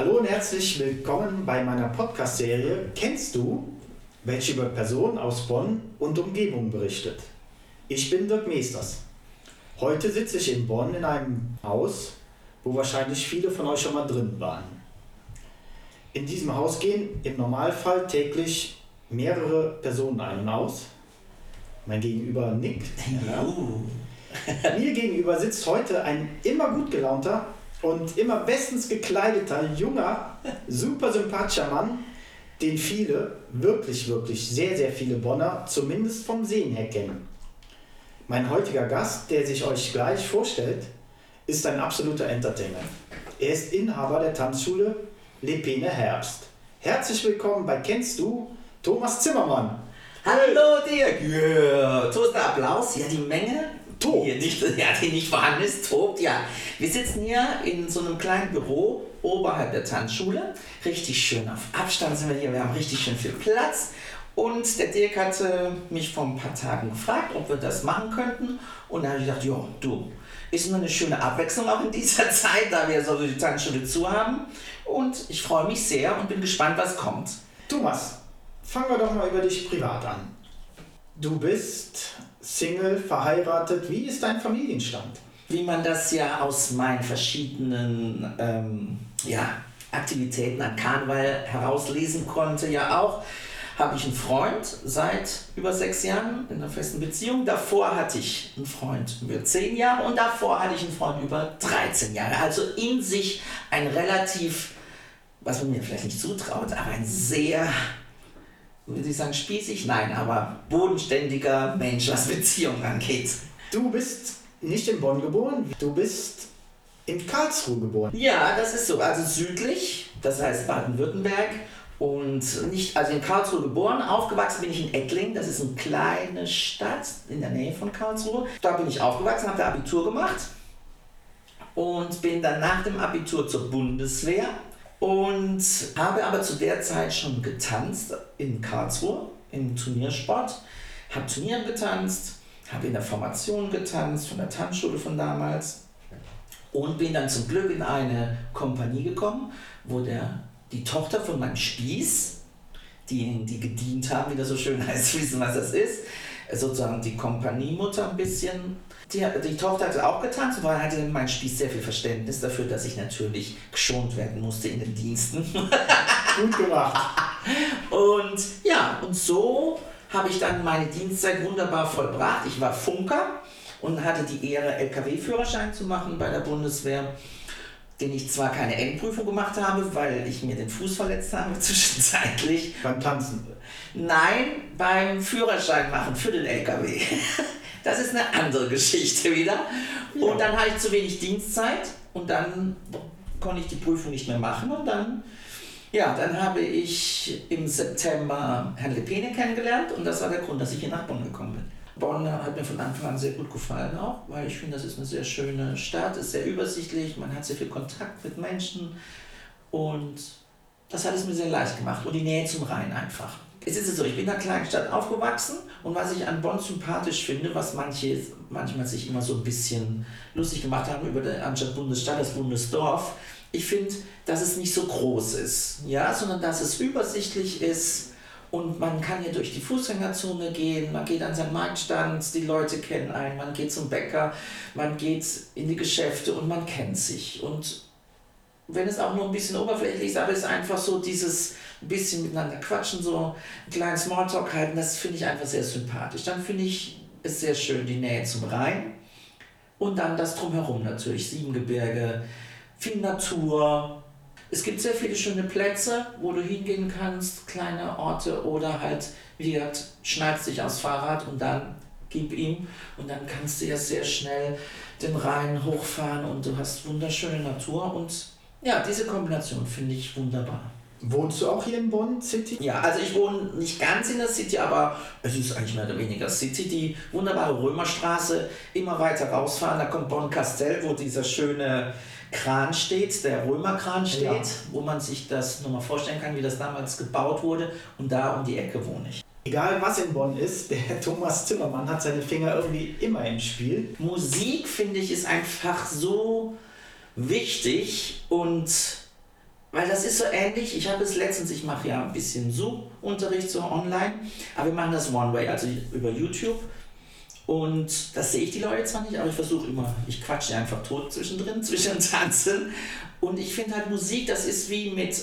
Hallo und herzlich willkommen bei meiner Podcast-Serie Kennst du, welche über Personen aus Bonn und Umgebung berichtet. Ich bin Dirk Meesters. Heute sitze ich in Bonn in einem Haus, wo wahrscheinlich viele von euch schon mal drin waren. In diesem Haus gehen im Normalfall täglich mehrere Personen ein und aus. Mein Gegenüber nickt. Ja. Mir gegenüber sitzt heute ein immer gut gelaunter und immer bestens gekleideter, junger, super sympathischer Mann, den viele, wirklich, wirklich sehr, sehr viele Bonner zumindest vom Sehen her kennen. Mein heutiger Gast, der sich euch gleich vorstellt, ist ein absoluter Entertainer. Er ist Inhaber der Tanzschule Lepene Herbst. Herzlich willkommen bei Kennst du Thomas Zimmermann. Hallo Dirk! Yeah. Toast Applaus. Ja, die Menge tobt. Hier nicht, ja, die nicht vorhanden ist, tobt. Ja, wir sitzen hier in so einem kleinen Büro oberhalb der Tanzschule. Richtig schön auf Abstand sind wir hier. Wir haben richtig schön viel Platz. Und der Dirk hatte mich vor ein paar Tagen gefragt, ob wir das machen könnten. Und da habe ich gedacht, ja, du, ist nur eine schöne Abwechslung auch in dieser Zeit, da wir so die Tanzschule zu haben. Und ich freue mich sehr und bin gespannt, was kommt. Thomas, fangen wir doch mal über dich privat an. Du bist Single, verheiratet. Wie ist dein Familienstand? Wie man das ja aus meinen verschiedenen ähm, ja, Aktivitäten an Karneval herauslesen konnte, ja auch, habe ich einen Freund seit über sechs Jahren in einer festen Beziehung. Davor hatte ich einen Freund über zehn Jahre und davor hatte ich einen Freund über 13 Jahre. Also in sich ein relativ, was man mir vielleicht nicht zutraut, aber ein sehr würde ich sagen, spießig? Nein, aber bodenständiger Mensch, was Beziehungen angeht. Du bist nicht in Bonn geboren, du bist in Karlsruhe geboren. Ja, das ist so. Also südlich, das heißt Baden-Württemberg. Und nicht, also in Karlsruhe geboren, aufgewachsen bin ich in Ettling, das ist eine kleine Stadt in der Nähe von Karlsruhe. Da bin ich aufgewachsen, habe da Abitur gemacht und bin dann nach dem Abitur zur Bundeswehr und habe aber zu der Zeit schon getanzt in Karlsruhe im Turniersport. Habe Turnieren getanzt, habe in der Formation getanzt von der Tanzschule von damals und bin dann zum Glück in eine Kompanie gekommen, wo der, die Tochter von meinem Spieß, diejenigen, die gedient haben, wie das so schön heißt, wissen, was das ist, sozusagen die Kompaniemutter ein bisschen die, die Tochter hatte auch getanzt und hatte mein Spieß sehr viel Verständnis dafür, dass ich natürlich geschont werden musste in den Diensten. Gut gemacht. Und ja, und so habe ich dann meine Dienstzeit wunderbar vollbracht. Ich war Funker und hatte die Ehre, LKW-Führerschein zu machen bei der Bundeswehr, den ich zwar keine Endprüfung gemacht habe, weil ich mir den Fuß verletzt habe zwischenzeitlich. Beim Tanzen? Nein, beim Führerschein machen für den LKW. Das ist eine andere Geschichte wieder. Ja. Und dann hatte ich zu wenig Dienstzeit und dann konnte ich die Prüfung nicht mehr machen und dann, ja, dann habe ich im September Herrn Lepene kennengelernt und das war der Grund, dass ich hier nach Bonn gekommen bin. Bonn hat mir von Anfang an sehr gut gefallen auch, weil ich finde, das ist eine sehr schöne Stadt, ist sehr übersichtlich, man hat sehr viel Kontakt mit Menschen und das hat es mir sehr leicht gemacht und die Nähe zum Rhein einfach es ist so, ich bin in einer kleinen Stadt aufgewachsen und was ich an Bonn sympathisch finde, was manche manchmal sich immer so ein bisschen lustig gemacht haben über die anstatt Bundesstadt, das Bundesdorf, ich finde, dass es nicht so groß ist, ja, sondern dass es übersichtlich ist und man kann hier durch die Fußgängerzone gehen, man geht an seinen Marktstand, die Leute kennen einen, man geht zum Bäcker, man geht in die Geschäfte und man kennt sich. Und wenn es auch nur ein bisschen oberflächlich ist, aber es ist einfach so dieses ein bisschen miteinander quatschen, so einen kleinen Smalltalk halten, das finde ich einfach sehr sympathisch. Dann finde ich es sehr schön, die Nähe zum Rhein und dann das Drumherum natürlich, Siebengebirge, viel Natur. Es gibt sehr viele schöne Plätze, wo du hingehen kannst, kleine Orte oder halt, wie gesagt, schneidest dich aufs Fahrrad und dann gib ihm und dann kannst du ja sehr schnell den Rhein hochfahren und du hast wunderschöne Natur und ja, diese Kombination finde ich wunderbar. Wohnst du auch hier in Bonn City? Ja, also ich wohne nicht ganz in der City, aber es ist eigentlich mehr oder weniger City. Die wunderbare Römerstraße, immer weiter rausfahren, da kommt Bonn-Castell, wo dieser schöne Kran steht, der Römerkran steht, ja. wo man sich das nochmal vorstellen kann, wie das damals gebaut wurde. Und da um die Ecke wohne ich. Egal was in Bonn ist, der Thomas Zimmermann hat seine Finger irgendwie immer im Spiel. Musik, finde ich, ist einfach so wichtig und weil das ist so ähnlich. Ich habe es letztens, ich mache ja ein bisschen Zoom-Unterricht so online, aber wir machen das One Way, also über YouTube. Und das sehe ich die Leute zwar nicht, aber ich versuche immer, ich quatsche einfach tot zwischendrin, zwischen Tanzen. Und ich finde halt Musik, das ist wie mit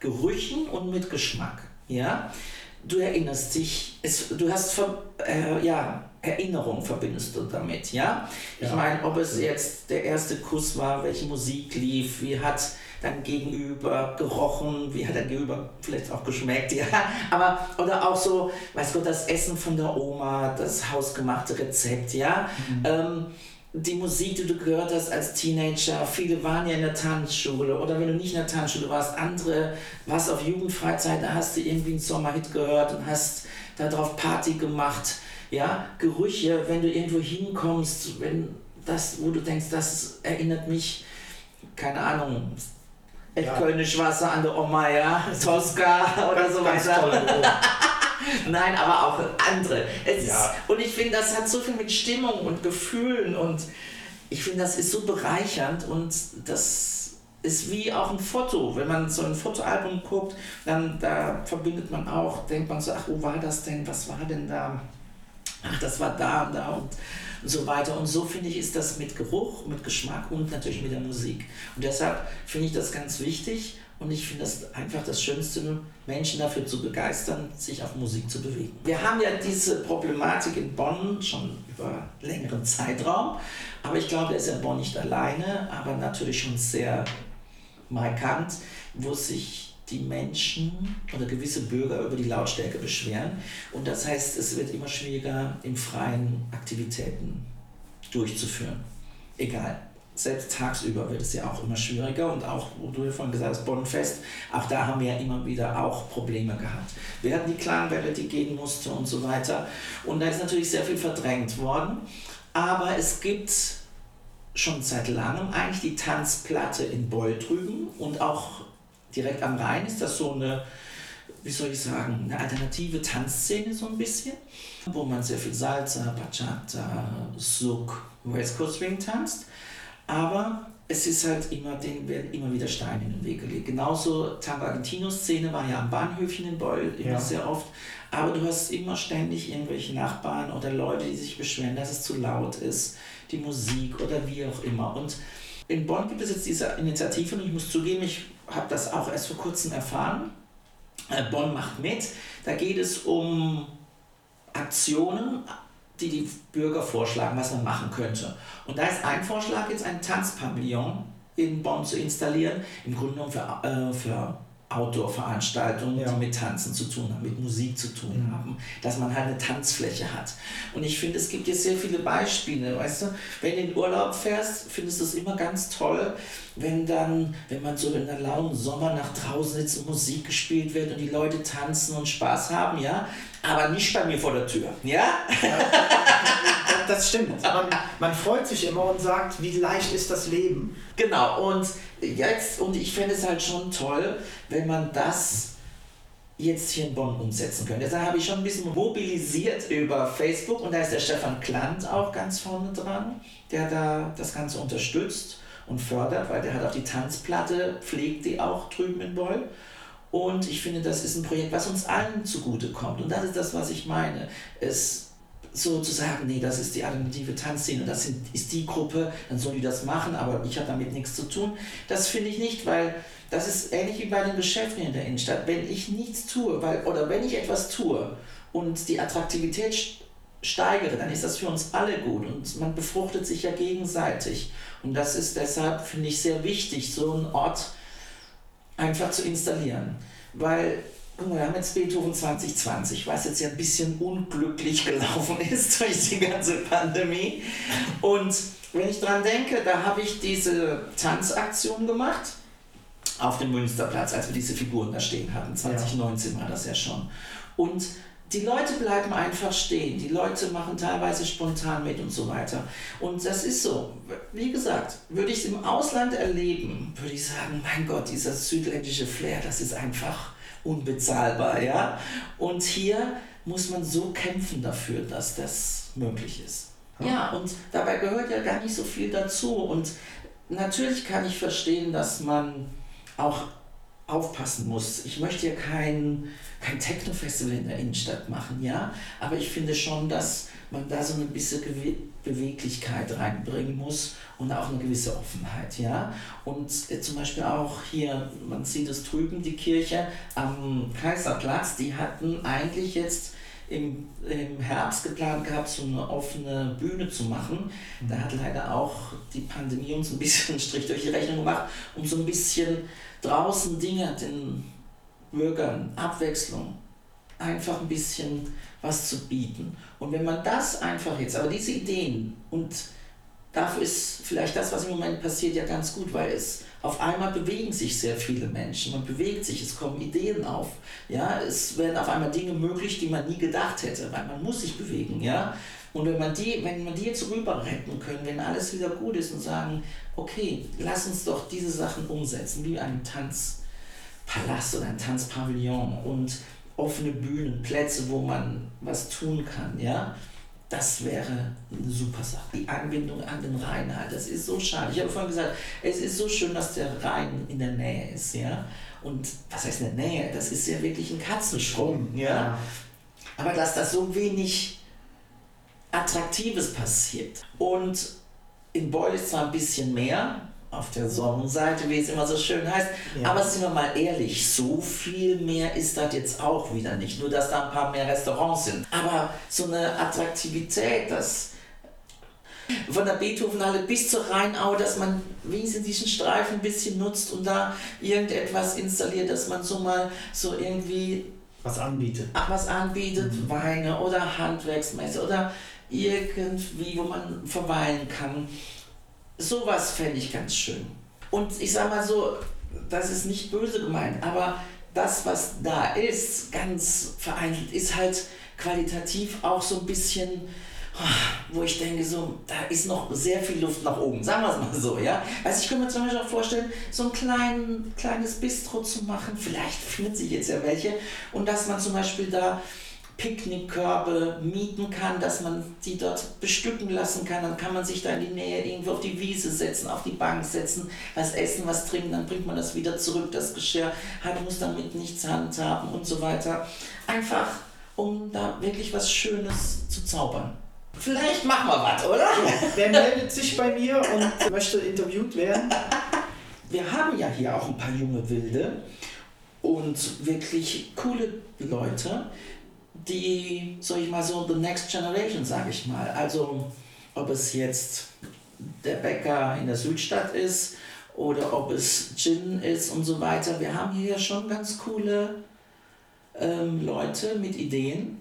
Gerüchen und mit Geschmack. Ja? Du erinnerst dich, es, du hast äh, ja, Erinnerung verbindest du damit, ja? ja. Ich meine, ob es jetzt der erste Kuss war, welche Musik lief, wie hat dein Gegenüber gerochen, wie hat dein Gegenüber vielleicht auch geschmeckt, ja. Aber, oder auch so, weißt du, das Essen von der Oma, das hausgemachte Rezept, ja. Mhm. Ähm, die Musik, die du gehört hast als Teenager, viele waren ja in der Tanzschule oder wenn du nicht in der Tanzschule warst, andere, warst auf Jugendfreizeit, da hast du irgendwie einen Sommerhit gehört und hast darauf Party gemacht. Ja, Gerüche, wenn du irgendwo hinkommst, wenn das, wo du denkst, das erinnert mich, keine Ahnung, ja. Kölnisch Wasser an der Oma, ja, Tosca oder ganz, so weiter. Nein, aber auch andere. Es ja. ist, und ich finde, das hat so viel mit Stimmung und Gefühlen und ich finde, das ist so bereichernd und das ist wie auch ein Foto. Wenn man so ein Fotoalbum guckt, dann da verbindet man auch, denkt man so, ach, wo war das denn? Was war denn da? Ach, das war da und da und und so weiter. Und so finde ich, ist das mit Geruch, mit Geschmack und natürlich mit der Musik. Und deshalb finde ich das ganz wichtig und ich finde das einfach das Schönste, Menschen dafür zu begeistern, sich auf Musik zu bewegen. Wir haben ja diese Problematik in Bonn schon über längeren Zeitraum, aber ich glaube, er ist in Bonn nicht alleine, aber natürlich schon sehr markant, wo sich die Menschen oder gewisse Bürger über die Lautstärke beschweren. Und das heißt, es wird immer schwieriger, im Freien Aktivitäten durchzuführen. Egal. Selbst tagsüber wird es ja auch immer schwieriger und auch, wo du ja vorhin gesagt hast, Bonnfest, auch da haben wir ja immer wieder auch Probleme gehabt. Wir hatten die Klangwelle, die gehen musste und so weiter. Und da ist natürlich sehr viel verdrängt worden. Aber es gibt schon seit langem eigentlich die Tanzplatte in Beul drüben und auch direkt am Rhein ist das so eine, wie soll ich sagen, eine alternative Tanzszene so ein bisschen, wo man sehr viel Salsa, Bachata, Souk, West Coast Swing tanzt. Aber es ist halt immer, denen werden immer wieder Steine in den Weg gelegt. Genauso Tango Argentino-Szene war ja am Bahnhöfchen in Beul immer ja. sehr oft. Aber du hast immer ständig irgendwelche Nachbarn oder Leute, die sich beschweren, dass es zu laut ist, die Musik oder wie auch immer. Und in Bonn gibt es jetzt diese Initiative und ich muss zugeben, ich habe das auch erst vor kurzem erfahren. Äh, Bonn macht mit. Da geht es um Aktionen, die die Bürger vorschlagen, was man machen könnte. Und da ist ein Vorschlag, jetzt ein Tanzpavillon in Bonn zu installieren, im Grunde genommen für, äh, für Outdoor-Veranstaltungen, ja. die mit Tanzen zu tun haben, mit Musik zu tun mhm. haben, dass man halt eine Tanzfläche hat. Und ich finde, es gibt jetzt sehr viele Beispiele, weißt du, wenn du in Urlaub fährst, findest du es immer ganz toll, wenn dann, wenn man so in der lauen Sommer nach draußen sitzt und Musik gespielt wird und die Leute tanzen und Spaß haben, ja, aber nicht bei mir vor der Tür, ja? ja das stimmt. Man, man freut sich immer und sagt, wie leicht ist das Leben. Genau, und jetzt, und ich fände es halt schon toll, wenn man das jetzt hier in Bonn umsetzen könnte. Da habe ich schon ein bisschen mobilisiert über Facebook und da ist der Stefan Klant auch ganz vorne dran, der da das Ganze unterstützt und fördert, weil der hat auch die Tanzplatte, pflegt die auch drüben in Boll. Und ich finde, das ist ein Projekt, was uns allen zugutekommt. Und das ist das, was ich meine. Es so zu sagen, nee, das ist die alternative Tanzszene, das sind, ist die Gruppe, dann soll die das machen, aber ich habe damit nichts zu tun. Das finde ich nicht, weil das ist ähnlich wie bei den Geschäften in der Innenstadt. Wenn ich nichts tue, weil, oder wenn ich etwas tue und die Attraktivität steigere, dann ist das für uns alle gut und man befruchtet sich ja gegenseitig. Und das ist deshalb, finde ich, sehr wichtig, so einen Ort einfach zu installieren. Weil wir haben jetzt Beethoven 2020, was jetzt ja ein bisschen unglücklich gelaufen ist durch die ganze Pandemie. Und wenn ich dran denke, da habe ich diese Tanzaktion gemacht auf dem Münsterplatz, als wir diese Figuren da stehen hatten. 2019 ja. war das ja schon. Und die Leute bleiben einfach stehen, die Leute machen teilweise spontan mit und so weiter. Und das ist so, wie gesagt, würde ich es im Ausland erleben, würde ich sagen, mein Gott, dieser südländische Flair, das ist einfach unbezahlbar, ja. Und hier muss man so kämpfen dafür, dass das möglich ist. Ja, und dabei gehört ja gar nicht so viel dazu. Und natürlich kann ich verstehen, dass man auch aufpassen muss. Ich möchte ja kein, kein Techno-Festival in der Innenstadt machen, ja, aber ich finde schon, dass man da so eine bisschen Beweglichkeit reinbringen muss und auch eine gewisse Offenheit, ja. Und äh, zum Beispiel auch hier, man sieht es drüben, die Kirche am Kaiserplatz, die hatten eigentlich jetzt im, im Herbst geplant gehabt, so eine offene Bühne zu machen. Da hat leider auch die Pandemie uns ein bisschen Strich durch die Rechnung gemacht, um so ein bisschen draußen Dinge den Bürgern, Abwechslung, einfach ein bisschen was zu bieten. Und wenn man das einfach jetzt, aber diese Ideen und dafür ist vielleicht das, was im Moment passiert, ja ganz gut, weil es auf einmal bewegen sich sehr viele Menschen, man bewegt sich, es kommen Ideen auf, ja, es werden auf einmal Dinge möglich, die man nie gedacht hätte, weil man muss sich bewegen, ja. Und wenn man die, wenn man die jetzt rüber retten können, wenn alles wieder gut ist und sagen, okay, lass uns doch diese Sachen umsetzen, wie ein Tanzpalast oder ein Tanzpavillon und offene Bühnen, Plätze, wo man was tun kann, ja, das wäre eine super Sache. Die Anbindung an den Rhein halt, das ist so schade. Ich habe vorhin gesagt, es ist so schön, dass der Rhein in der Nähe ist, ja. Und was heißt in der Nähe? Das ist ja wirklich ein Katzensprung, ja. ja. Aber dass das so wenig Attraktives passiert. Und in Beul ist zwar ein bisschen mehr, auf der Sonnenseite, wie es immer so schön heißt. Ja. Aber sind wir mal ehrlich, so viel mehr ist das jetzt auch wieder nicht. Nur, dass da ein paar mehr Restaurants sind. Aber so eine Attraktivität, das von der Beethovenhalle bis zur Rheinau, dass man wenigstens diesen Streifen ein bisschen nutzt und da irgendetwas installiert, dass man so mal so irgendwie was anbietet. Ach, was anbietet, mhm. Weine oder Handwerksmesse oder irgendwie, wo man verweilen kann. Sowas fände ich ganz schön. Und ich sage mal so, das ist nicht böse gemeint, aber das, was da ist, ganz vereinzelt, ist halt qualitativ auch so ein bisschen, wo ich denke, so, da ist noch sehr viel Luft nach oben, sagen wir es mal so, ja. Also ich könnte mir zum Beispiel auch vorstellen, so ein klein, kleines Bistro zu machen, vielleicht findet sich jetzt ja welche, und dass man zum Beispiel da Picknickkörbe mieten kann, dass man die dort bestücken lassen kann. Dann kann man sich da in die Nähe irgendwo auf die Wiese setzen, auf die Bank setzen, was essen, was trinken, dann bringt man das wieder zurück, das Geschirr, hat, muss damit nichts handhaben und so weiter. Einfach, um da wirklich was Schönes zu zaubern. Vielleicht machen wir was, oder? Wer meldet sich bei mir und möchte interviewt werden? Wir haben ja hier auch ein paar junge Wilde und wirklich coole Leute, die, sag ich mal so, the next generation, sage ich mal. Also ob es jetzt der Bäcker in der Südstadt ist oder ob es Gin ist und so weiter. Wir haben hier schon ganz coole ähm, Leute mit Ideen.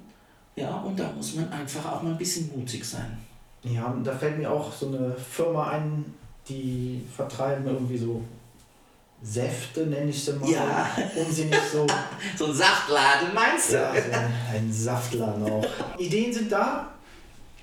Ja, und da muss man einfach auch mal ein bisschen mutig sein. Ja, da fällt mir auch so eine Firma ein, die vertreiben irgendwie so Säfte, nenne ich sie mal, ja. um sie nicht so... so ein Saftladen, meinst du? Ja, so ein Saftladen auch. Ideen sind da.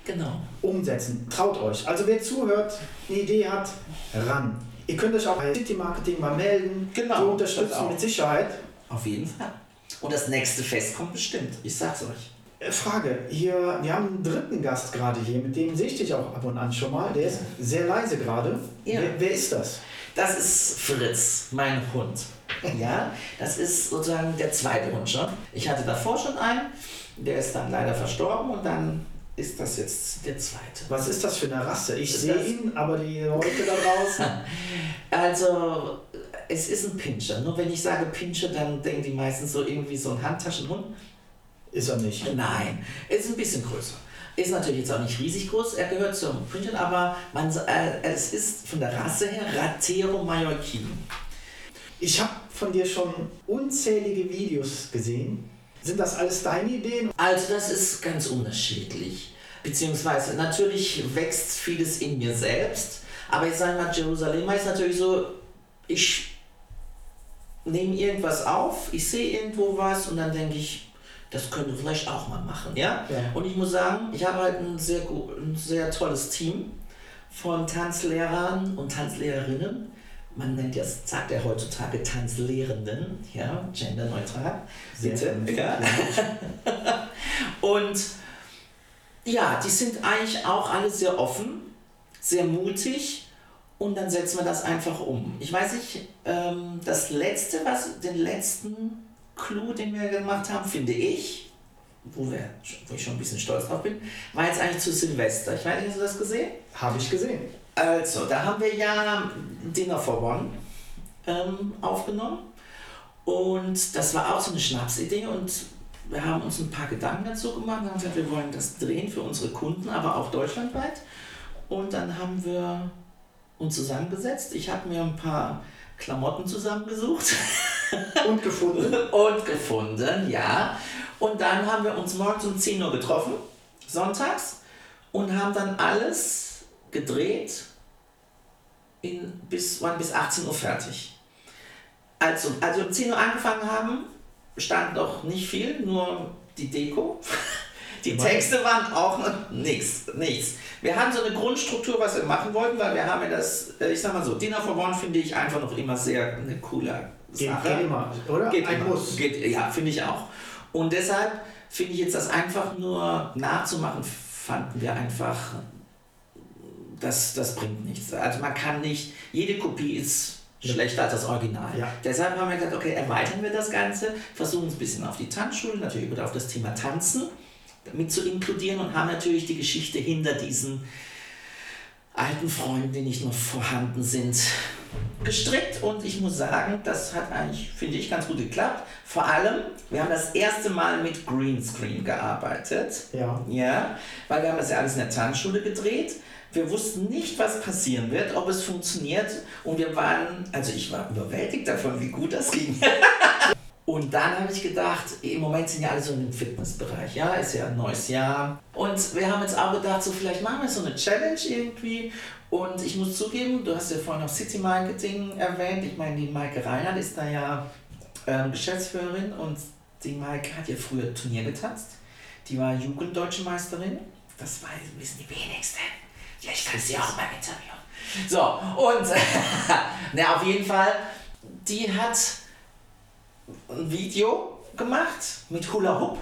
Genau. Umsetzen. Traut euch. Also wer zuhört, eine Idee hat, ran. Ihr könnt euch auch bei City Marketing mal melden. Genau. Wir unterstützen mit Sicherheit. Auf jeden Fall. Und das nächste Fest kommt bestimmt. Ich sag's euch. Äh, Frage, hier, wir haben einen dritten Gast gerade hier, mit dem sehe ich dich auch ab und an schon mal. Der ist sehr leise gerade. Ja. Wer, wer ist das? Das ist Fritz, mein Hund. Ja, das ist sozusagen der zweite Hund schon. Ich hatte davor schon einen, der ist dann leider verstorben und dann ist das jetzt der zweite. Was ist das für eine Rasse? Ich sehe ihn, aber die Leute da draußen. also, es ist ein Pinscher. Nur wenn ich sage Pinscher, dann denken die meistens so irgendwie so ein Handtaschenhund. Ist er nicht? Nein, ist ein bisschen größer. Ist natürlich jetzt auch nicht riesig groß, er gehört zum Princhen, aber man, äh, es ist von der Rasse her Ratero Mallorquin. Ich habe von dir schon unzählige Videos gesehen. Sind das alles deine Ideen? Also das ist ganz unterschiedlich. Beziehungsweise natürlich wächst vieles in mir selbst. Aber ich sage mal, Jerusalem ist natürlich so, ich nehme irgendwas auf, ich sehe irgendwo was und dann denke ich, das könnte vielleicht auch mal machen. Ja? ja? Und ich muss sagen, ich habe halt ein sehr, ein sehr tolles Team von Tanzlehrern und Tanzlehrerinnen. Man nennt ja, sagt er heutzutage Tanzlehrenden, ja, genderneutral. Bitte. Ja. und ja, die sind eigentlich auch alle sehr offen, sehr mutig Und dann setzen wir das einfach um. Ich weiß nicht, ähm, das letzte, was, den letzten Clou, den wir gemacht haben, finde ich, wo, wir, wo ich schon ein bisschen stolz drauf bin, war jetzt eigentlich zu Silvester. Ich weiß nicht, hast du das gesehen? Habe ich gesehen. Also, da haben wir ja Dinner for One ähm, aufgenommen. Und das war auch so eine Schnapsidee und wir haben uns ein paar Gedanken dazu gemacht und haben gesagt, wir wollen das drehen für unsere Kunden, aber auch deutschlandweit. Und dann haben wir uns zusammengesetzt. Ich habe mir ein paar Klamotten zusammengesucht. Und gefunden. und gefunden, ja. Und dann haben wir uns morgens um 10 Uhr getroffen, sonntags, und haben dann alles gedreht, in, bis, waren bis 18 Uhr fertig. Also, also um 10 Uhr angefangen haben, stand noch nicht viel, nur die Deko. Die Texte waren auch nichts, nichts. Wir haben so eine Grundstruktur, was wir machen wollten, weil wir haben ja das, äh, ich sag mal so, Dinner for One finde ich einfach noch immer sehr eine coole Geht, geht immer, oder? Geht Ein immer. Muss. Geht, ja, finde ich auch. Und deshalb finde ich jetzt das einfach nur nachzumachen, fanden wir einfach, das, das bringt nichts. Also man kann nicht, jede Kopie ist schlechter als das Original. Ja. Deshalb haben wir gesagt, okay, erweitern wir das Ganze, versuchen es ein bisschen auf die Tanzschule, natürlich oder auf das Thema Tanzen mit zu inkludieren und haben natürlich die Geschichte hinter diesen alten Freunden, die nicht noch vorhanden sind, gestrickt und ich muss sagen, das hat eigentlich, finde ich, ganz gut geklappt. Vor allem, wir haben das erste Mal mit Greenscreen gearbeitet. Ja. Ja, weil wir haben das ja alles in der Tanzschule gedreht. Wir wussten nicht, was passieren wird, ob es funktioniert und wir waren, also ich war überwältigt davon, wie gut das ging. Und dann habe ich gedacht, im Moment sind ja alle so im Fitnessbereich, ja, ist ja ein neues Jahr. Und wir haben jetzt auch gedacht, so vielleicht machen wir so eine Challenge irgendwie. Und ich muss zugeben, du hast ja vorhin noch City Marketing erwähnt. Ich meine, die Maike Reinhardt ist da ja ähm, Geschäftsführerin und die Maike hat ja früher Turnier getanzt. Die war Jugenddeutsche Meisterin. Das war, wissen die wenigsten. Ja, ich kann sie auch mal interviewen. So, und na, auf jeden Fall, die hat ein Video gemacht mit Hula Hoop.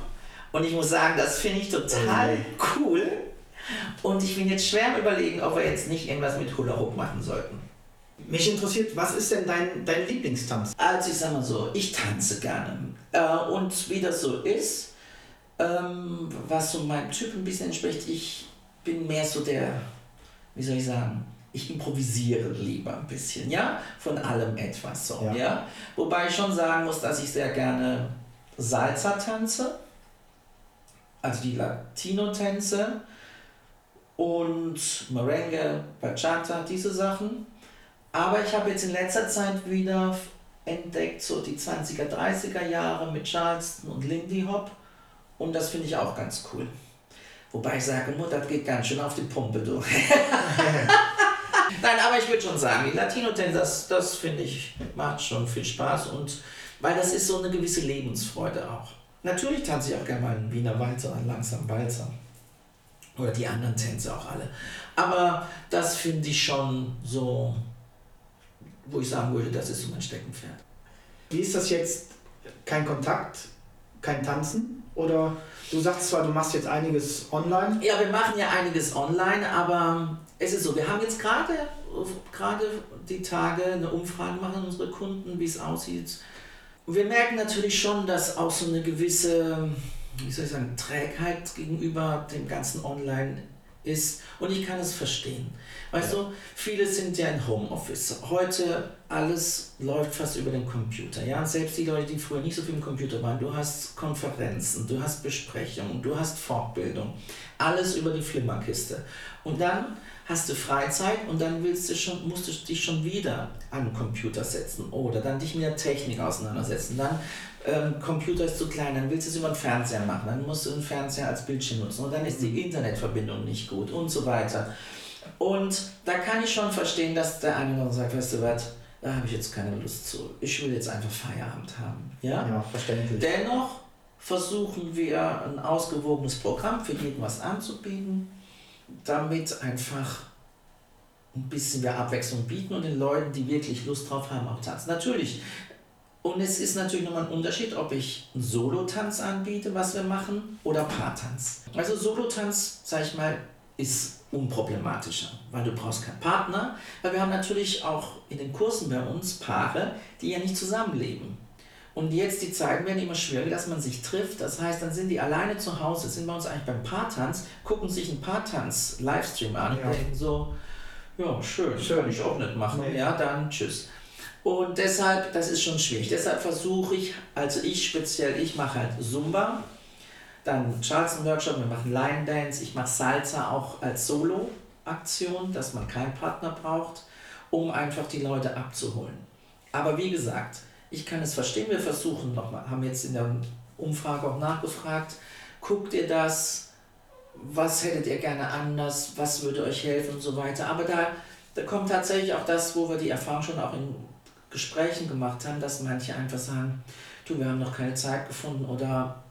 Und ich muss sagen, das finde ich total cool. Und ich bin jetzt schwer am überlegen, ob wir jetzt nicht irgendwas mit Hula Hoop machen sollten. Mich interessiert, was ist denn dein, dein Lieblingstanz? Also ich sag mal so, ich tanze gerne. Äh, und wie das so ist, ähm, was so meinem Typ ein bisschen entspricht, ich bin mehr so der, wie soll ich sagen, ich improvisiere lieber ein bisschen, ja, von allem etwas so, Ja. ja. Wobei ich schon sagen muss, dass ich sehr gerne Salsa tanze, also die Latino-Tänze und Merengue, Bachata, diese Sachen. Aber ich habe jetzt in letzter Zeit wieder entdeckt, so die 20er, 30er Jahre mit Charleston und Lindy Hop. Und das finde ich auch ganz cool. Wobei ich sage, Mutter, das geht ganz schön auf die Pumpe, du. Nein, aber ich würde schon sagen, die Latino-Tänze, das, das finde ich, macht schon viel Spaß. Und weil das ist so eine gewisse Lebensfreude auch. Natürlich tanze ich auch gerne mal einen Wiener Walzer, einen langsamen Walzer. Oder die anderen Tänze auch alle. Aber das finde ich schon so, wo ich sagen würde, das ist so mein Steckenpferd. Wie ist das jetzt? Kein Kontakt, kein Tanzen? Oder du sagst zwar, du machst jetzt einiges online. Ja, wir machen ja einiges online, aber es ist so, wir haben jetzt gerade gerade die Tage eine Umfrage machen unsere Kunden, wie es aussieht. Und wir merken natürlich schon, dass auch so eine gewisse, wie soll ich sagen, Trägheit gegenüber dem ganzen Online ist. Und ich kann es verstehen. Weißt Ja. du, viele sind ja in Homeoffice. Heute alles läuft fast über den Computer. Ja? Selbst die Leute, die früher nicht so viel im Computer waren, du hast Konferenzen, du hast Besprechungen, du hast Fortbildung. Alles über die Flimmerkiste. Und dann hast du Freizeit und dann willst du schon, musst du dich schon wieder an den Computer setzen oder dann dich mit der Technik auseinandersetzen. Dann ähm, Computer ist zu klein, dann willst du es über den Fernseher machen, dann musst du den Fernseher als Bildschirm nutzen und dann ist die Internetverbindung nicht gut und so weiter. Und da kann ich schon verstehen, dass der eine oder andere sagt, weißt du was, da habe ich jetzt keine Lust zu. Ich will jetzt einfach Feierabend haben. Ja? Ja, verständlich. Dennoch versuchen wir ein ausgewogenes Programm für jeden was anzubieten, damit einfach ein bisschen wir Abwechslung bieten und den Leuten, die wirklich Lust drauf haben, auch tanzen. Natürlich. Und es ist natürlich nochmal ein Unterschied, ob ich einen Solo-Tanz anbiete, was wir machen, oder Paartanz. Also Solo-Tanz, sag ich mal, ist unproblematischer, weil du brauchst keinen Partner, weil wir haben natürlich auch in den Kursen bei uns Paare, die ja nicht zusammenleben. Und jetzt die Zeiten werden immer schwieriger, dass man sich trifft. Das heißt, dann sind die alleine zu Hause, sind bei uns eigentlich beim Paartanz, gucken sich einen Paartanz-Livestream an ja. und denken so, ja, schön, schön. kann ich auch nicht machen. Nee. Ja, dann tschüss. Und deshalb, das ist schon schwierig. Deshalb versuche ich, also ich speziell, ich mache halt Zumba, dann Charleston Workshop, wir machen Line Dance, ich mache Salsa auch als Solo-Aktion, dass man keinen Partner braucht, um einfach die Leute abzuholen. Aber wie gesagt, ich kann es verstehen, wir versuchen nochmal, haben jetzt in der Umfrage auch nachgefragt, guckt ihr das, was hättet ihr gerne anders, was würde euch helfen und so weiter. Aber da, da kommt tatsächlich auch das, wo wir die Erfahrung schon auch in Gesprächen gemacht haben, dass manche einfach sagen, du, wir haben noch keine Zeit gefunden oder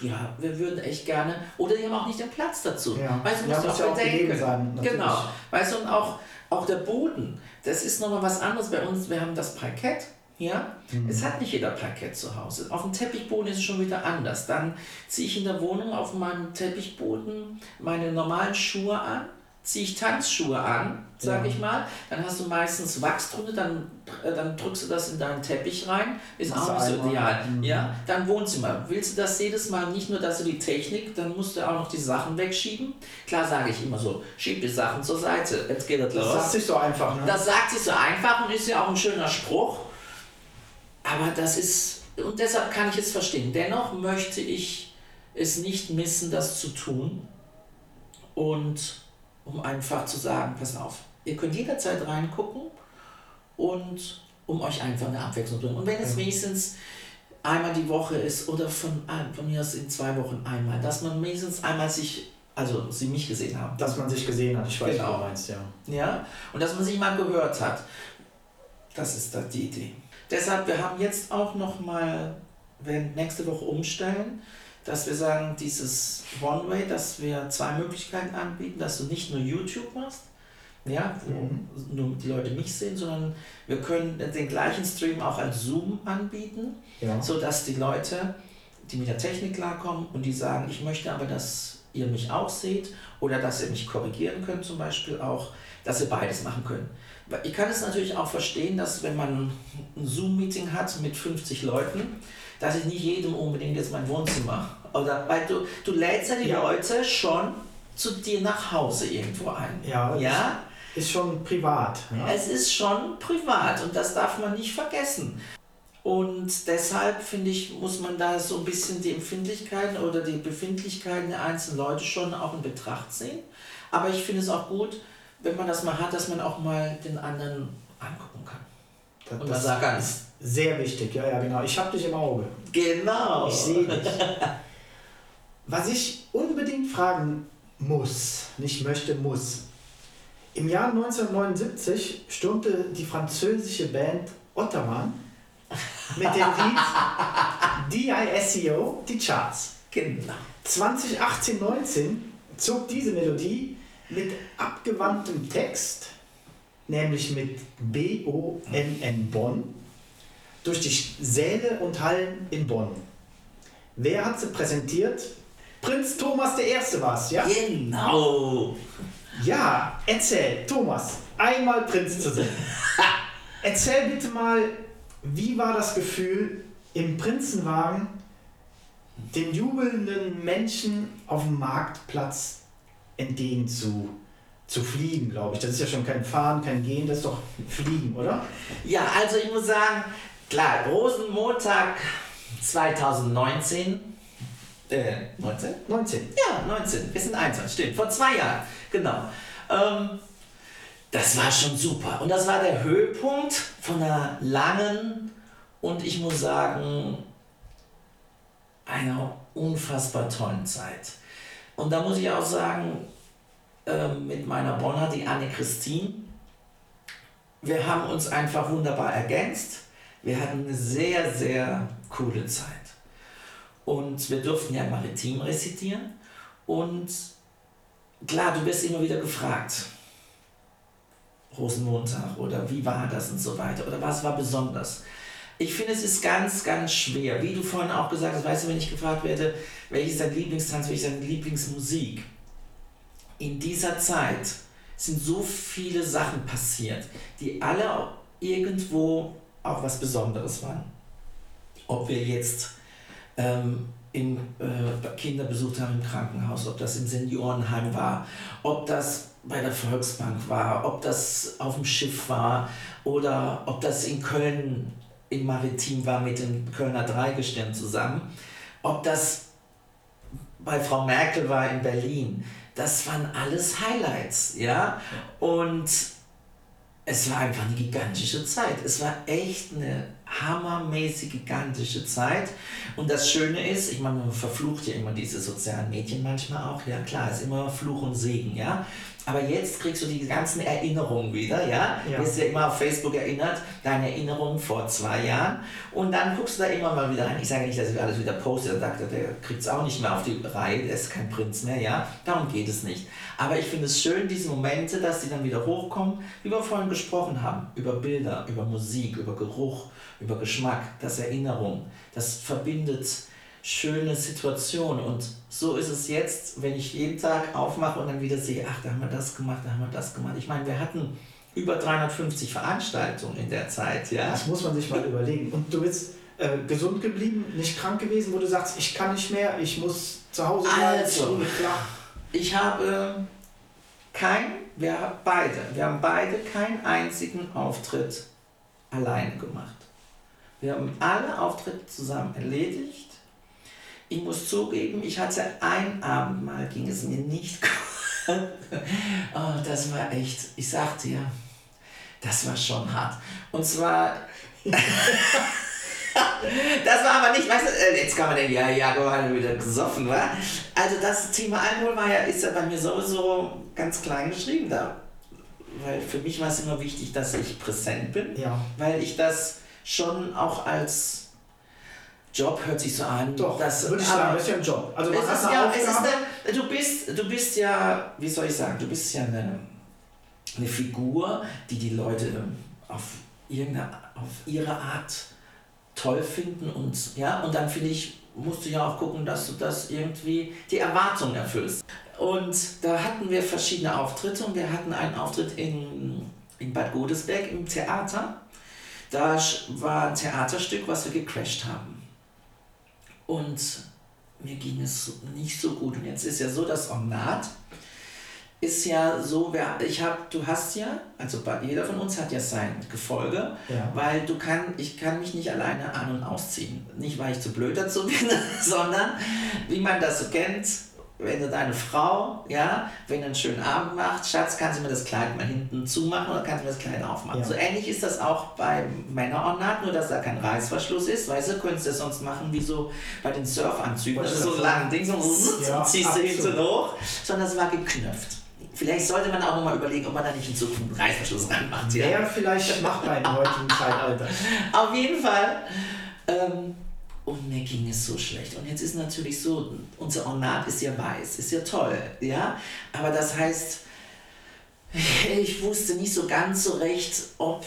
ja, wir würden echt gerne, oder die haben auch nicht den Platz dazu. Ja. Weißt du, musst ja, auch bedenken. Sein, genau. Weißt du, und auch, auch der Boden, das ist nochmal was anderes bei uns. Wir haben das Parkett, ja. Mhm. Es hat nicht jeder Parkett zu Hause. Auf dem Teppichboden ist es schon wieder anders. Dann ziehe ich in der Wohnung auf meinem Teppichboden meine normalen Schuhe an ziehe ich Tanzschuhe an, sag ja. ich mal, dann hast du meistens Wachs drunter, dann, äh, dann drückst du das in deinen Teppich rein, ist Machst auch nicht so ideal. Mhm. Ja, dann Wohnzimmer. Willst du das jedes Mal, nicht nur, dass du die Technik, dann musst du auch noch die Sachen wegschieben. Klar sage ich immer so, schieb die Sachen zur Seite, jetzt geht das, das los. Das sagt sich so einfach, ne? Das sagt sich so einfach und ist ja auch ein schöner Spruch, aber das ist, und deshalb kann ich es verstehen. Dennoch möchte ich es nicht missen, das zu tun und um einfach zu sagen, pass auf, ihr könnt jederzeit reingucken und um euch einfach eine Abwechslung zu bringen. Und wenn es wenigstens einmal die Woche ist oder von, von mir aus in zwei Wochen einmal, dass man wenigstens einmal sich, also sie mich gesehen haben. Dass man sich gesehen hat, ich weiß, genau. du meinst, ja. Ja, und dass man sich mal gehört hat. Das ist da die Idee. Deshalb, wir haben jetzt auch noch mal, werden nächste Woche umstellen, dass wir sagen, dieses One-Way, dass wir zwei Möglichkeiten anbieten, dass du nicht nur YouTube machst, ja, wo mhm. nur die Leute mich sehen, sondern wir können den gleichen Stream auch als Zoom anbieten, ja. sodass die Leute, die mit der Technik klarkommen und die sagen, ich möchte aber, dass ihr mich auch seht oder dass ihr mich korrigieren könnt zum Beispiel auch, dass ihr beides machen könnt. Ich kann es natürlich auch verstehen, dass wenn man ein Zoom-Meeting hat mit 50 Leuten, dass ich nicht jedem unbedingt jetzt mein Wohnzimmer oder weil du, du lädst ja die ja. Leute schon zu dir nach Hause irgendwo ein. Ja. ja? Ist schon privat. Ja? Es ist schon privat und das darf man nicht vergessen. Und deshalb finde ich, muss man da so ein bisschen die Empfindlichkeiten oder die Befindlichkeiten der einzelnen Leute schon auch in Betracht ziehen. Aber ich finde es auch gut, wenn man das mal hat, dass man auch mal den anderen angucken kann. Das, und das sagt ganz sehr wichtig, ja, ja, genau. Ich habe dich im Auge. Genau. Ich sehe dich. Was ich unbedingt fragen muss, nicht möchte, muss. Im Jahr 1979 stürmte die französische Band Ottoman mit dem Lied DISCO die Charts. Genau. 2018-19 zog diese Melodie mit abgewandtem Text, nämlich mit B-O-N-N Bonn, durch die Säle und Hallen in Bonn. Wer hat sie präsentiert? Prinz Thomas der Erste war es, ja? Genau. Ja, erzähl, Thomas, einmal Prinz zu sein. erzähl bitte mal, wie war das Gefühl, im Prinzenwagen den jubelnden Menschen auf dem Marktplatz entgegen zu, zu fliegen, glaube ich. Das ist ja schon kein Fahren, kein Gehen, das ist doch Fliegen, oder? Ja, also ich muss sagen, klar, Rosenmontag 2019. Äh, 19? 19. Ja, 19. Wir sind 21, stimmt. Vor zwei Jahren, genau. Ähm, das war schon super. Und das war der Höhepunkt von einer langen und ich muss sagen, einer unfassbar tollen Zeit. Und da muss ich auch sagen, äh, mit meiner Bonner, die Anne-Christine, wir haben uns einfach wunderbar ergänzt. Wir hatten eine sehr, sehr coole Zeit. Und wir durften ja maritim rezitieren. Und klar, du wirst immer wieder gefragt, Rosenmontag oder wie war das und so weiter oder was war besonders. Ich finde, es ist ganz, ganz schwer. Wie du vorhin auch gesagt hast, weißt du, wenn ich gefragt werde, welches ist dein Lieblingstanz, welches ist deine Lieblingsmusik, in dieser Zeit sind so viele Sachen passiert, die alle irgendwo auch was Besonderes waren. Ob wir jetzt ähm, im, äh, Kinder besucht haben im Krankenhaus, ob das im Seniorenheim war, ob das bei der Volksbank war, ob das auf dem Schiff war oder ob das in Köln im Maritim war mit dem Kölner Dreigestirn zusammen, ob das bei Frau Merkel war in Berlin. Das waren alles Highlights, ja. Und es war einfach eine gigantische Zeit. Es war echt eine hammermäßig gigantische Zeit. Und das Schöne ist, ich meine, man verflucht ja immer diese sozialen Medien manchmal auch. Ja, klar, ist immer Fluch und Segen, ja. Aber jetzt kriegst du die ganzen Erinnerungen wieder, ja? ja. Wirst ja immer auf Facebook erinnert, deine Erinnerungen vor zwei Jahren. Und dann guckst du da immer mal wieder rein. Ich sage nicht, dass ich alles wieder poste, der sagt, der kriegt es auch nicht mehr auf die Reihe, der ist kein Prinz mehr, ja? Darum geht es nicht. Aber ich finde es schön, diese Momente, dass die dann wieder hochkommen, wie wir vorhin gesprochen haben, über Bilder, über Musik, über Geruch, über Geschmack, das Erinnerung, das verbindet schöne Situation. Und so ist es jetzt, wenn ich jeden Tag aufmache und dann wieder sehe, ach, da haben wir das gemacht, da haben wir das gemacht. Ich meine, wir hatten über 350 Veranstaltungen in der Zeit. Ja? Das muss man sich mal überlegen. Und du bist äh, gesund geblieben, nicht krank gewesen, wo du sagst, ich kann nicht mehr, ich muss zu Hause bleiben, also, ich habe kein, wir haben beide, wir haben beide keinen einzigen Auftritt alleine gemacht. Wir haben alle Auftritte zusammen erledigt ich muss zugeben, ich hatte ein Abend mal, ging es mir nicht gut. oh, das war echt, ich sagte ja, das war schon hart. Und zwar. das war aber nicht, weißt du, äh, jetzt kann man denken, ja, ja, du hast wieder gesoffen, wa? Also das Thema Alkohol war ja, ist ja bei mir sowieso ganz klein geschrieben da. Weil für mich war es immer wichtig, dass ich präsent bin. Ja. Weil ich das schon auch als Job hört sich so an. Doch, das würde ich sagen, das ist ja ein Job. Also man es ist ja, es ist eine, du, bist, du bist ja, wie soll ich sagen, du bist ja eine, eine Figur, die die Leute auf, irgendeine, auf ihre Art toll finden und ja, und dann finde ich, musst du ja auch gucken, dass du das irgendwie die Erwartungen erfüllst. Und da hatten wir verschiedene Auftritte und wir hatten einen Auftritt in, in Bad Godesberg im Theater. Da war ein Theaterstück, was wir gecrashed haben. Und mir ging es nicht so gut. Und jetzt ist ja so, das Ornat ist ja so, ich habe, du hast ja, also jeder von uns hat ja sein Gefolge, ja. weil du kann, ich kann mich nicht alleine an und ausziehen. Nicht, weil ich zu blöd dazu bin, sondern wie man das so kennt, wenn du deine Frau, ja, wenn du einen schönen Abend macht, Schatz, kannst du mir das Kleid mal hinten zumachen oder kannst du mir das Kleid aufmachen? Ja. So ähnlich ist das auch beim Männerornat, nur dass da kein Reißverschluss ist. Weißt du, könntest du das sonst machen wie so bei den Surfanzügen. Das ist so ein langes Ding, so ja, ziehst du hinten hoch, sondern es war geknöpft. Vielleicht sollte man auch nochmal überlegen, ob man da nicht in Zukunft einen Reißverschluss ranmacht. Ja, ja vielleicht machbar im heutigen Zeitalter. Auf jeden Fall. Ähm, und mir ging es so schlecht. Und jetzt ist natürlich so, unser Ornat ist ja weiß, ist ja toll, ja. Aber das heißt, ich wusste nicht so ganz so recht, ob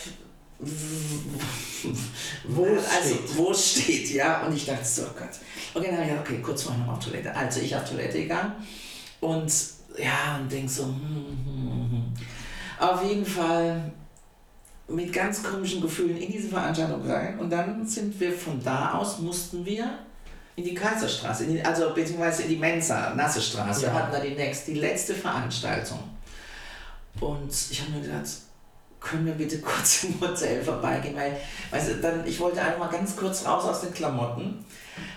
wo also, wo es steht, ja. Und ich dachte so, oh Gott. Okay, dann ja, okay, kurz vorher noch auf Toilette. Also ich auf Toilette gegangen und ja, und denk so, hm, hm, hm. hm. auf jeden Fall mit ganz komischen Gefühlen in diese Veranstaltung rein und dann sind wir von da aus, mussten wir in die Kaiserstraße, in die, also beziehungsweise in die Mensa, Nasse Straße, ja. hatten da die, nächste, die letzte Veranstaltung. Und ich habe mir gedacht, können wir bitte kurz im Hotel vorbeigehen, weil, weißt du, dann, ich wollte einfach mal ganz kurz raus aus den Klamotten.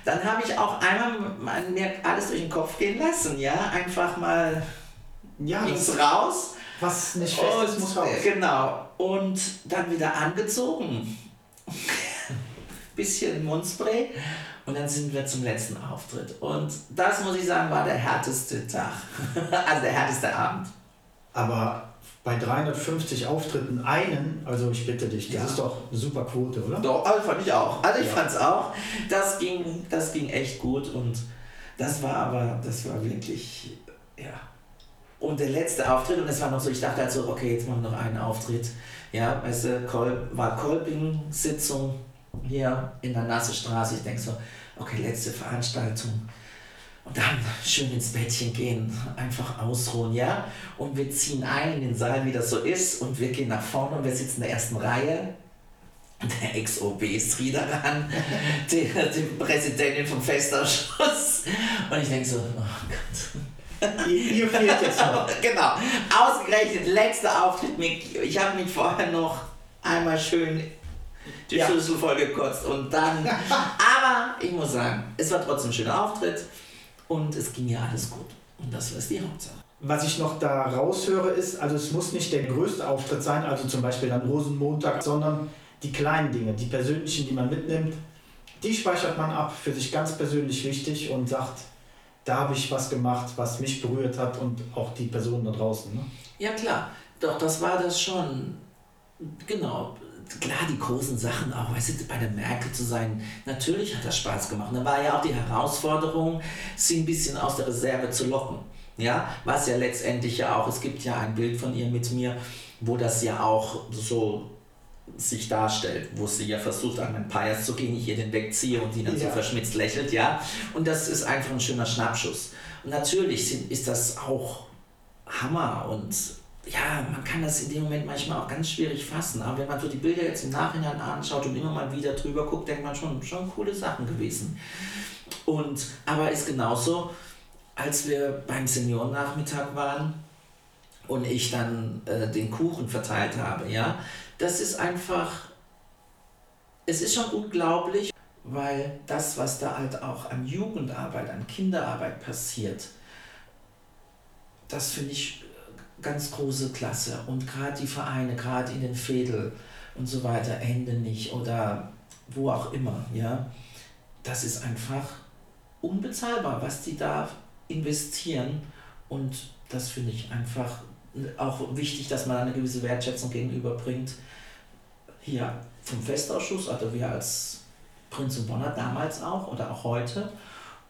Dann habe ich auch einmal mir alles durch den Kopf gehen lassen, ja, einfach mal ja, ging's raus. Was nicht fest und, ist, muss raus. Genau. Und dann wieder angezogen. Bisschen Mundspray. Und dann sind wir zum letzten Auftritt. Und das, muss ich sagen, war der härteste Tag. also der härteste Abend. Aber bei 350 Auftritten einen, also ich bitte dich, das ja. ist doch eine super Quote, oder? Doch, also fand ich auch. Also ich ja. fand es auch. Das ging, das ging echt gut und das war aber, das war wirklich, ja, und der letzte Auftritt, und es war noch so, ich dachte halt so, okay, jetzt machen wir noch einen Auftritt. Ja, weißt du, Kol war Kolping-Sitzung hier in der Nasse Straße. Ich denke so, okay, letzte Veranstaltung. Und dann schön ins Bettchen gehen, einfach ausruhen, ja? Und wir ziehen ein in den Saal, wie das so ist, und wir gehen nach vorne und wir sitzen in der ersten Reihe. Der Ex-OB ist wieder ran, die, die Präsidentin vom Festausschuss. Und ich denke so, oh Gott. Ihr, fehlt jetzt noch. genau, ausgerechnet letzter Auftritt. Mit, ich habe mich vorher noch einmal schön die Ja. Schüssel voll gekotzt und dann. aber ich muss sagen, es war trotzdem ein schöner Auftritt und es ging ja alles gut. Und das ist die Hauptsache. Was ich noch da raushöre ist, also es muss nicht der größte Auftritt sein, also zum Beispiel dann Rosenmontag, sondern die kleinen Dinge, die persönlichen, die man mitnimmt, die speichert man ab, für sich ganz persönlich wichtig und sagt, da habe ich was gemacht, was mich berührt hat und auch die Personen da draußen. Ne? Ja klar, doch das war das schon. Genau. Klar, die großen Sachen auch, weißt du, bei der Merkel zu sein, natürlich hat das Spaß gemacht. Da war ja auch die Herausforderung, sie ein bisschen aus der Reserve zu locken. Ja, was ja letztendlich ja auch, es gibt ja ein Bild von ihr mit mir, wo das ja auch so sich darstellt, wo sie ja versucht, an meinen Pias zu gehen, ich ihr den wegziehe und die dann so Ja. verschmitzt lächelt, ja. Und das ist einfach ein schöner Schnappschuss. Und natürlich sind, ist das auch Hammer und ja, man kann das in dem Moment manchmal auch ganz schwierig fassen. Aber wenn man so die Bilder jetzt im Nachhinein anschaut und immer mal wieder drüber guckt, denkt man schon, schon coole Sachen gewesen. Und, aber ist genauso, als wir beim Seniorennachmittag waren und ich dann äh, den Kuchen verteilt habe, ja, das ist einfach, es ist schon unglaublich, weil das, was da halt auch an Jugendarbeit, an Kinderarbeit passiert, das finde ich äh, ganz große Klasse. Und gerade die Vereine, gerade in den Fädel und so weiter, Ende nicht oder wo auch immer, ja, das ist einfach unbezahlbar, was die da investieren. Und das finde ich einfach auch wichtig, dass man eine gewisse Wertschätzung gegenüberbringt. Hier vom Festausschuss, also wir als Prinz und Bonner damals auch oder auch heute.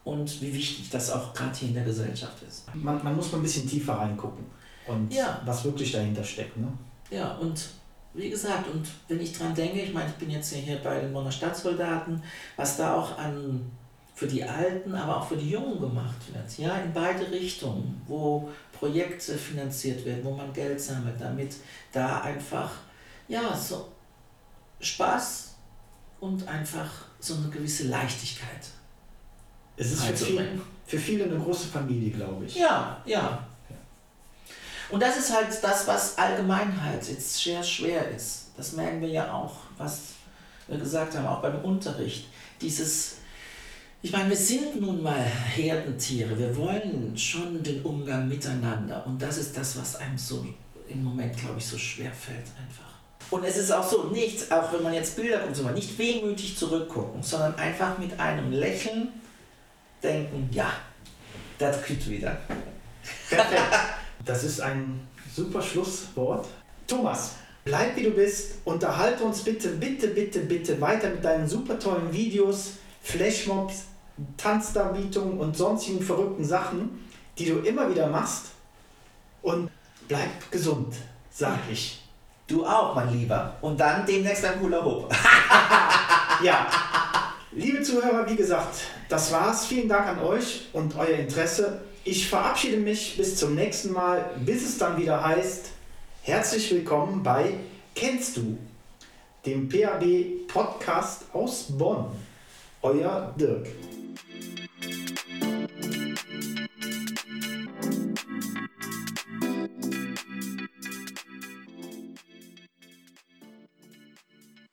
Und wie wichtig das auch gerade hier in der Gesellschaft ist. Man, man muss mal ein bisschen tiefer reingucken und Ja. was wirklich dahinter steckt. Ne? Ja, und wie gesagt, und wenn ich dran denke, ich meine, ich bin jetzt hier bei den Bonner Stadtsoldaten, was da auch an für die Alten, aber auch für die Jungen gemacht wird, ja, in beide Richtungen, wo Projekte finanziert werden, wo man Geld sammelt, damit da einfach, ja, so Spaß und einfach so eine gewisse Leichtigkeit Es ist für, viel, einzubringen. für viele eine große Familie, glaube ich. Ja, ja. Und das ist halt das, was allgemein halt jetzt sehr schwer ist. Das merken wir ja auch, was wir gesagt haben, auch beim Unterricht. Dieses, ich meine, wir sind nun mal Herdentiere. Wir wollen schon den Umgang miteinander. Und das ist das, was einem so im Moment, glaube ich, so schwer fällt einfach. Und es ist auch so, nicht, auch wenn man jetzt Bilder guckt, so nicht wehmütig zurückgucken, sondern einfach mit einem Lächeln denken, ja, das kriegt wieder. Perfekt. Das ist ein super Schlusswort. Thomas, bleib wie du bist. Unterhalte uns bitte, bitte, bitte, bitte weiter mit deinen super tollen Videos, Flashmobs, Tanzdarbietungen und sonstigen verrückten Sachen, die du immer wieder machst. Und bleib gesund, sag ich. Du auch, mein Lieber. Und dann demnächst ein Hula Hoop. Ja, liebe Zuhörer, wie gesagt, das war's. Vielen Dank an euch und euer Interesse. Ich verabschiede mich bis zum nächsten Mal, bis es dann wieder heißt, herzlich willkommen bei Kennst du, dem PAB Podcast aus Bonn. Euer Dirk.